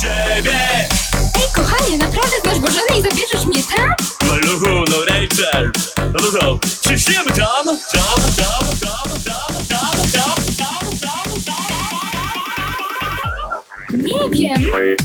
ciebie Ej kochanie, naprawdę znasz Bożenę i zabierzesz mnie tam? Maluchu, no Rachel No to co, ciśniemy tam, tam, tam, tam, tam, tam, tam, tam, tam, tam. Nie wiem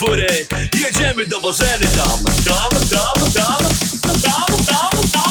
fury Jedziemy do Bożeny tam Tam, tam, tam Tam, tam, tam, tam.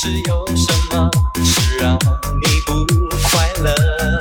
是有什么事让你不快乐。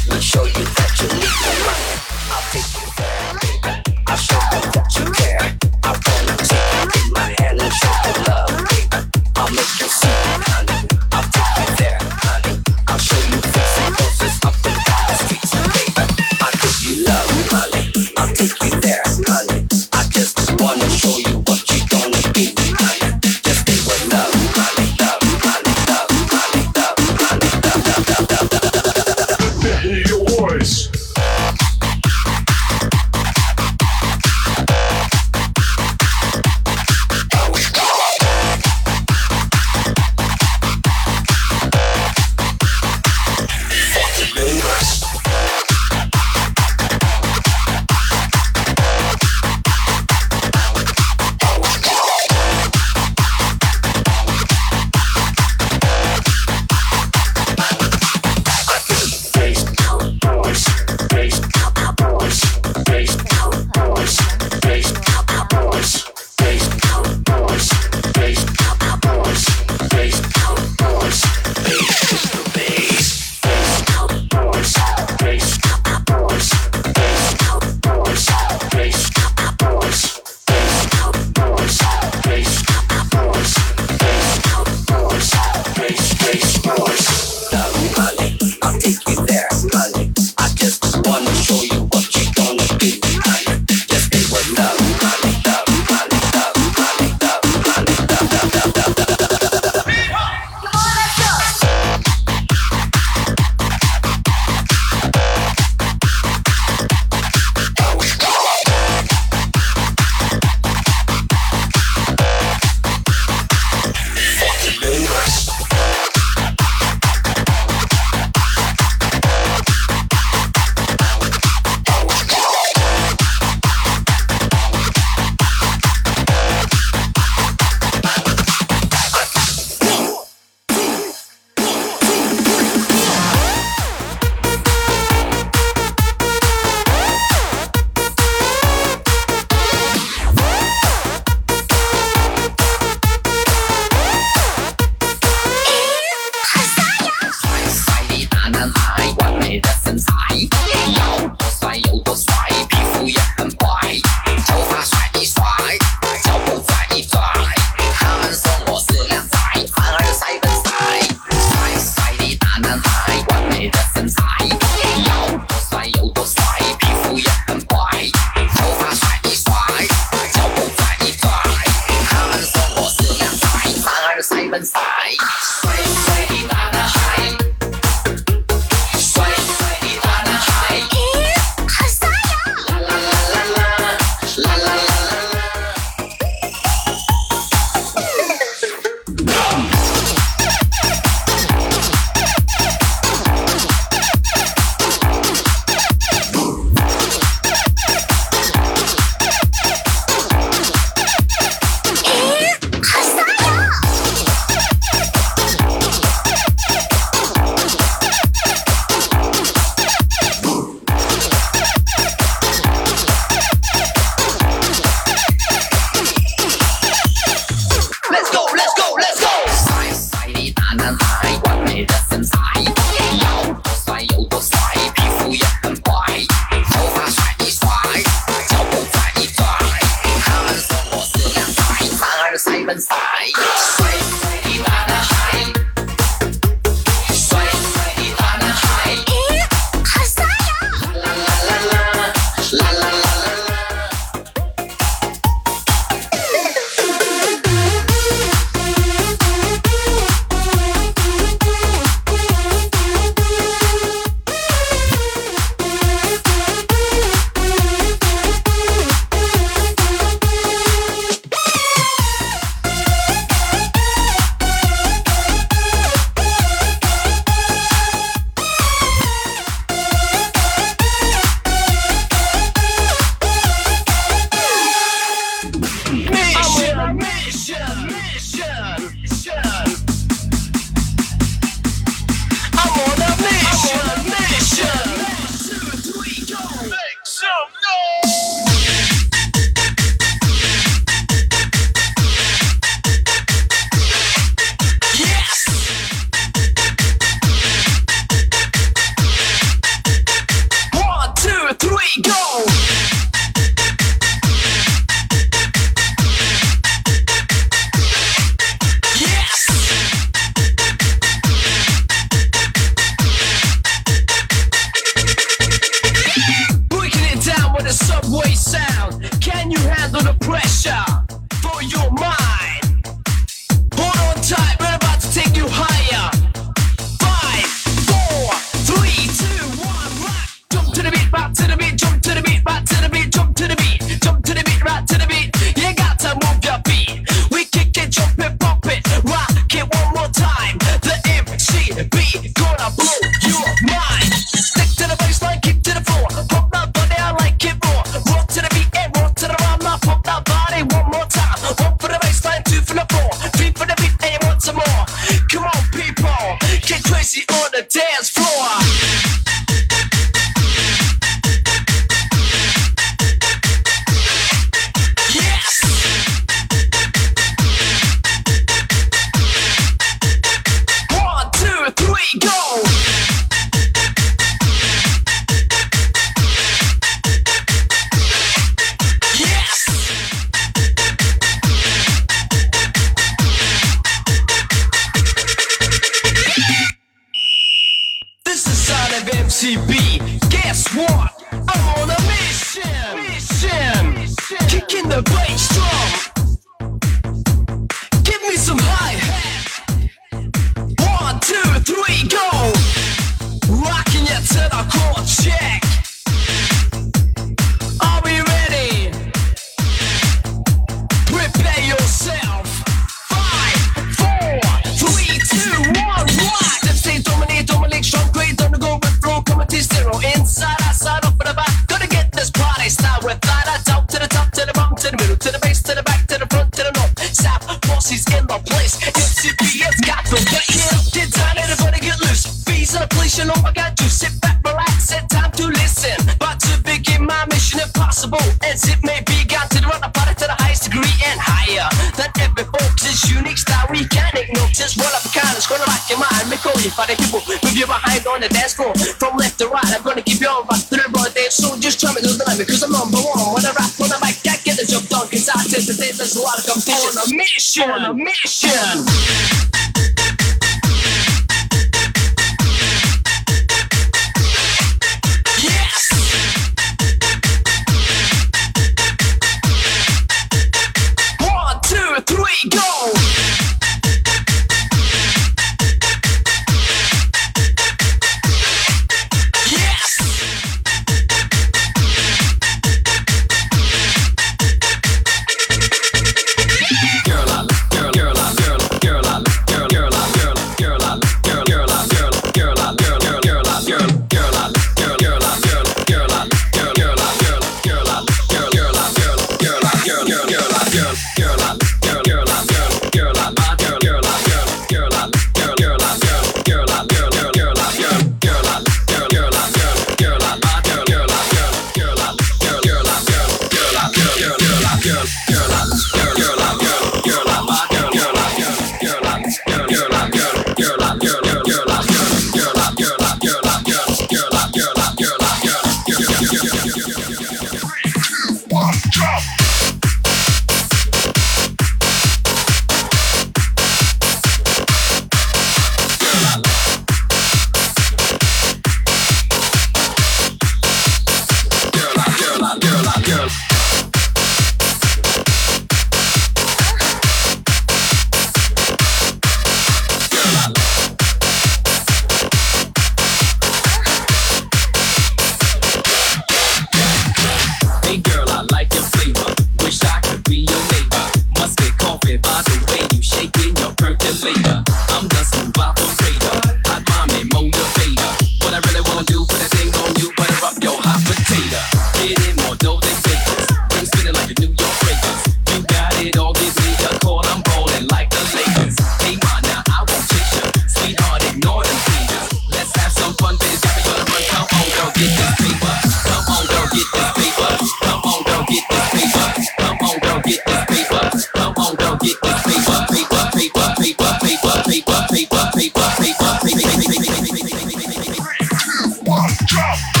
drop.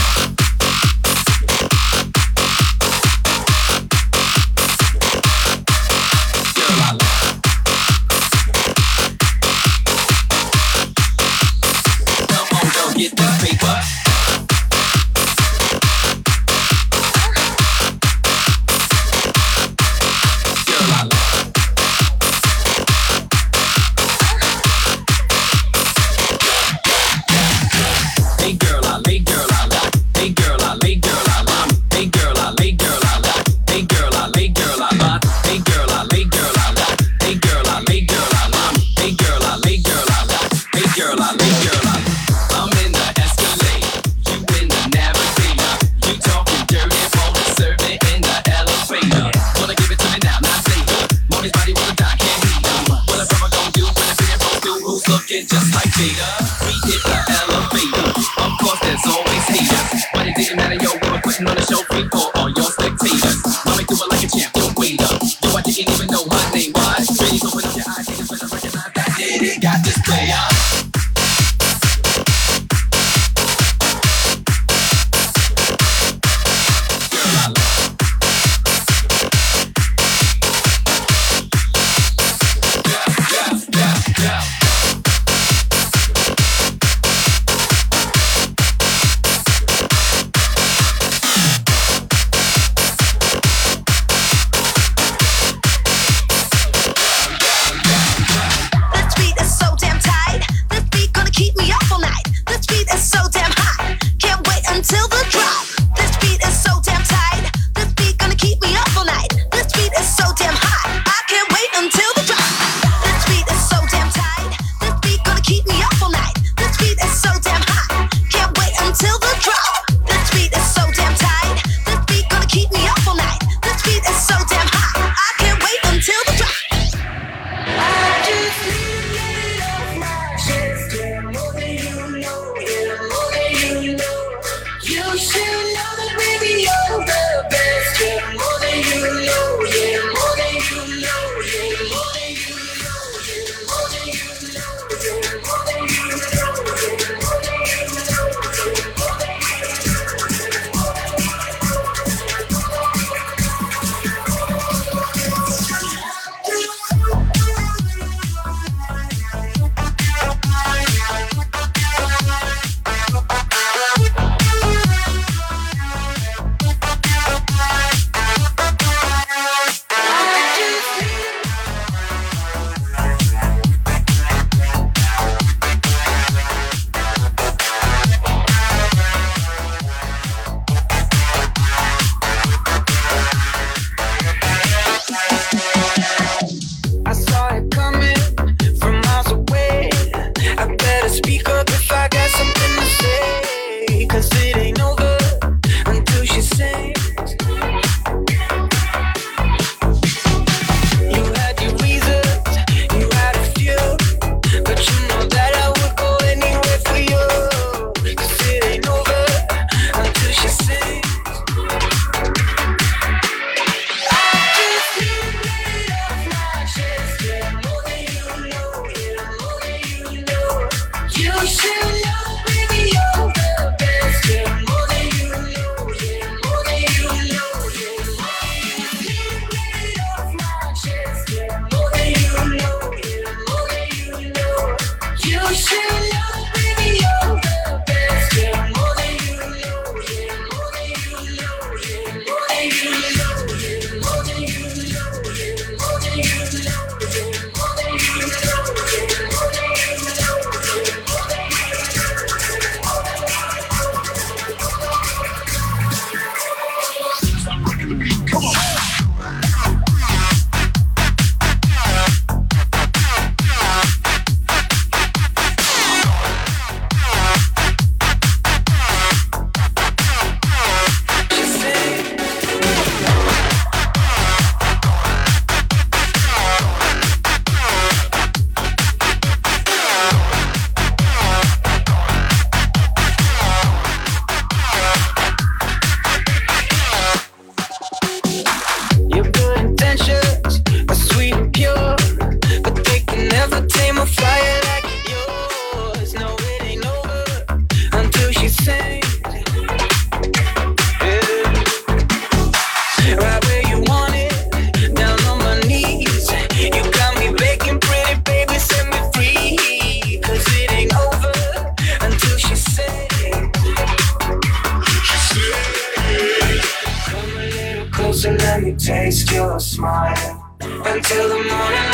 Taste your smile until the morning